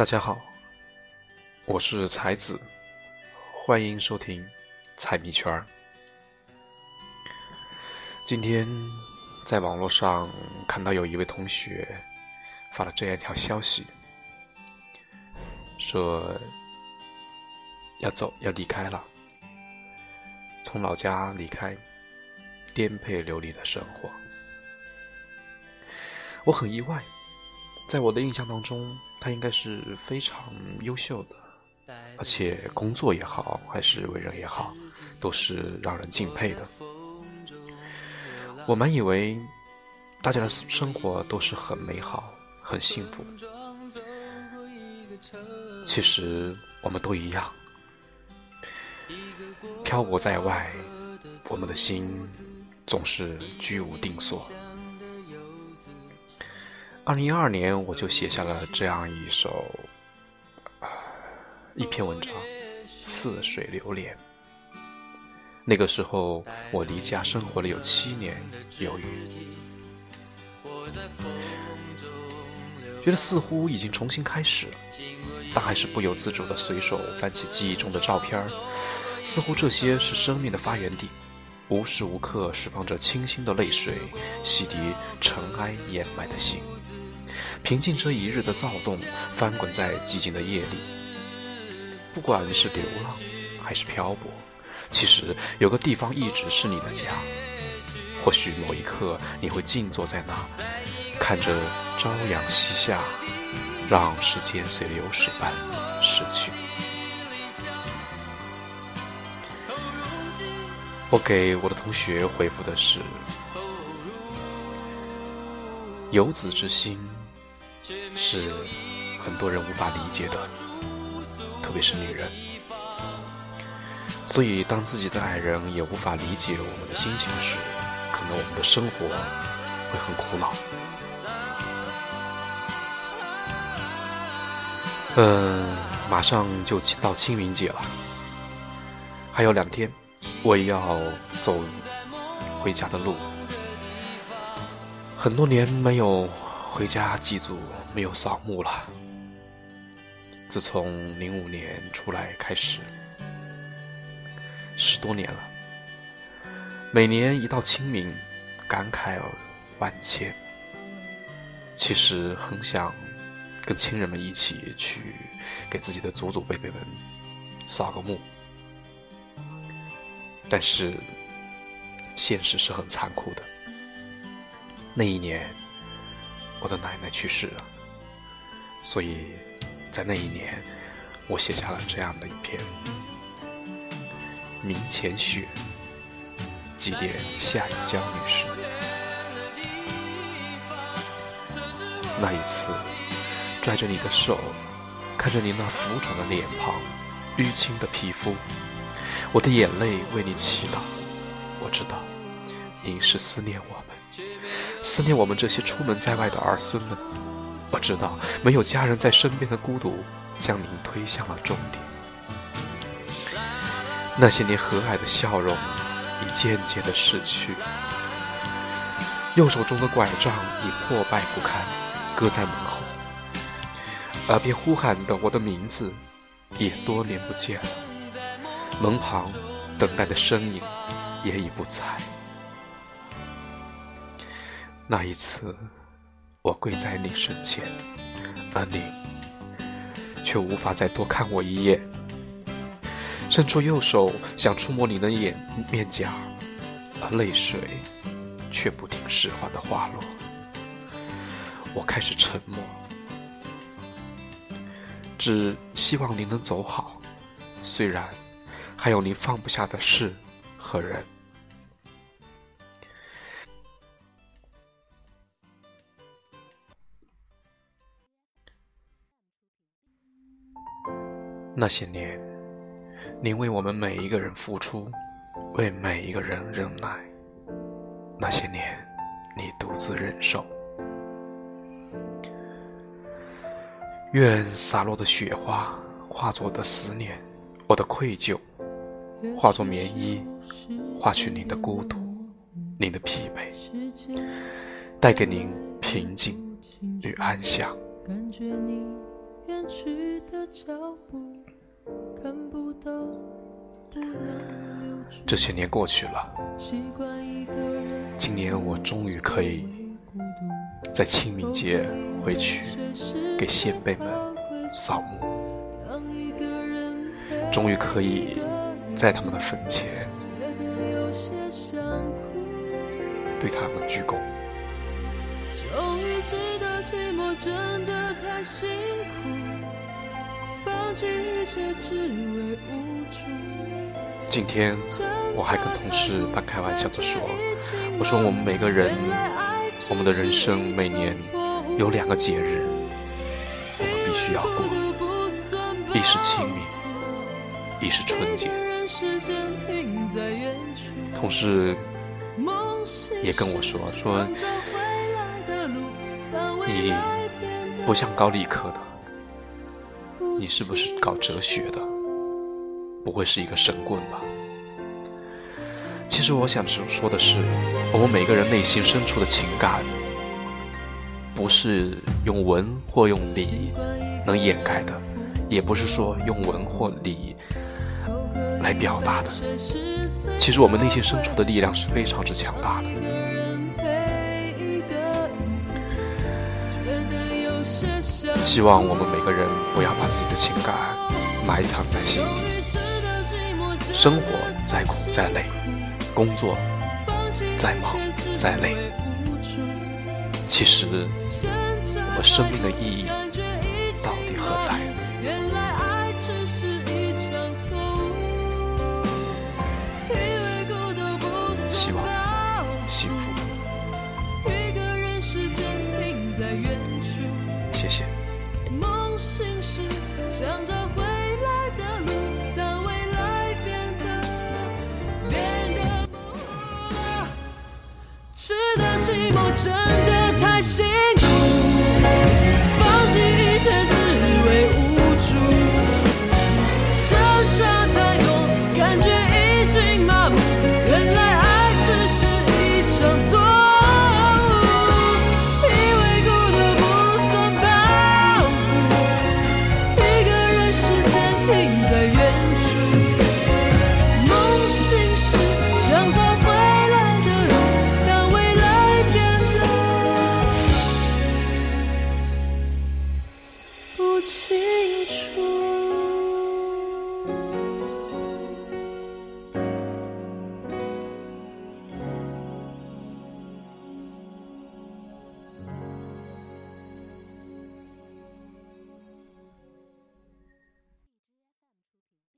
大家好，我是才子，欢迎收听财迷圈儿。今天在网络上看到有一位同学发了这样一条消息，说要走要离开了，从老家离开，颠沛流离的生活。我很意外，在我的印象当中。他应该是非常优秀的，而且工作也好，还是为人也好，都是让人敬佩的。我满以为大家的生活都是很美好、很幸福，其实我们都一样，漂泊在外，我们的心总是居无定所。二零一二年，我就写下了这样一首，一篇文章《似水流年》。那个时候，我离家生活了有七年有余，觉得似乎已经重新开始了，但还是不由自主的随手翻起记忆中的照片似乎这些是生命的发源地，无时无刻释放着清新的泪水，洗涤尘埃掩埋的心。平静这一日的躁动，翻滚在寂静的夜里。不管是流浪还是漂泊，其实有个地方一直是你的家。或许某一刻，你会静坐在那，看着朝阳西下，让时间随流水般逝去。我给我的同学回复的是：游子之心。是很多人无法理解的，特别是女人。所以，当自己的爱人也无法理解我们的心情时，可能我们的生活会很苦恼。嗯，马上就到清明节了，还有两天，我也要走回家的路。很多年没有。回家祭祖没有扫墓了。自从零五年出来开始，十多年了。每年一到清明，感慨万千。其实很想跟亲人们一起去给自己的祖祖辈辈们扫个墓，但是现实是很残酷的。那一年。我的奶奶去世了，所以在那一年，我写下了这样的一篇《明前雪》，祭奠夏雨江女士。那一次，拽着你的手，看着你那浮肿的脸庞、淤青的皮肤，我的眼泪为你祈祷。我知道，你是思念我。思念我们这些出门在外的儿孙们，我知道没有家人在身边的孤独，将您推向了终点。那些年和蔼的笑容，已渐渐的逝去。右手中的拐杖已破败不堪，搁在门后。耳边呼喊的我的名字，也多年不见了。门旁等待的身影，也已不在。那一次，我跪在你身前，而你却无法再多看我一眼。伸出右手想触摸你的眼面颊，而泪水却不听使唤的滑落。我开始沉默，只希望你能走好，虽然还有你放不下的事和人。那些年，您为我们每一个人付出，为每一个人忍耐。那些年，你独自忍受。愿洒落的雪花化作我的思念，我的愧疚化作棉衣，化去您的孤独，您的疲惫，带给您平静与安详。这些年过去了，今年我终于可以在清明节回去给先辈们扫墓，终于可以在他们的坟前对他们鞠躬。今天我还跟同事半开玩笑的说：“我说我们每个人，我们的人生每年有两个节日，我们必须要过，一是清明，一是春节。”同事也跟我说：“说你不像搞理科的，你是不是搞哲学的？”不会是一个神棍吧？其实我想说的是，我们每个人内心深处的情感，不是用文或用理能掩盖的，也不是说用文或理来表达的。其实我们内心深处的力量是非常之强大的。希望我们每个人不要把自己的情感埋藏在心底。生活再苦再累，工作再忙再累，其实我们生命的意义到底何在？希望真的太幸。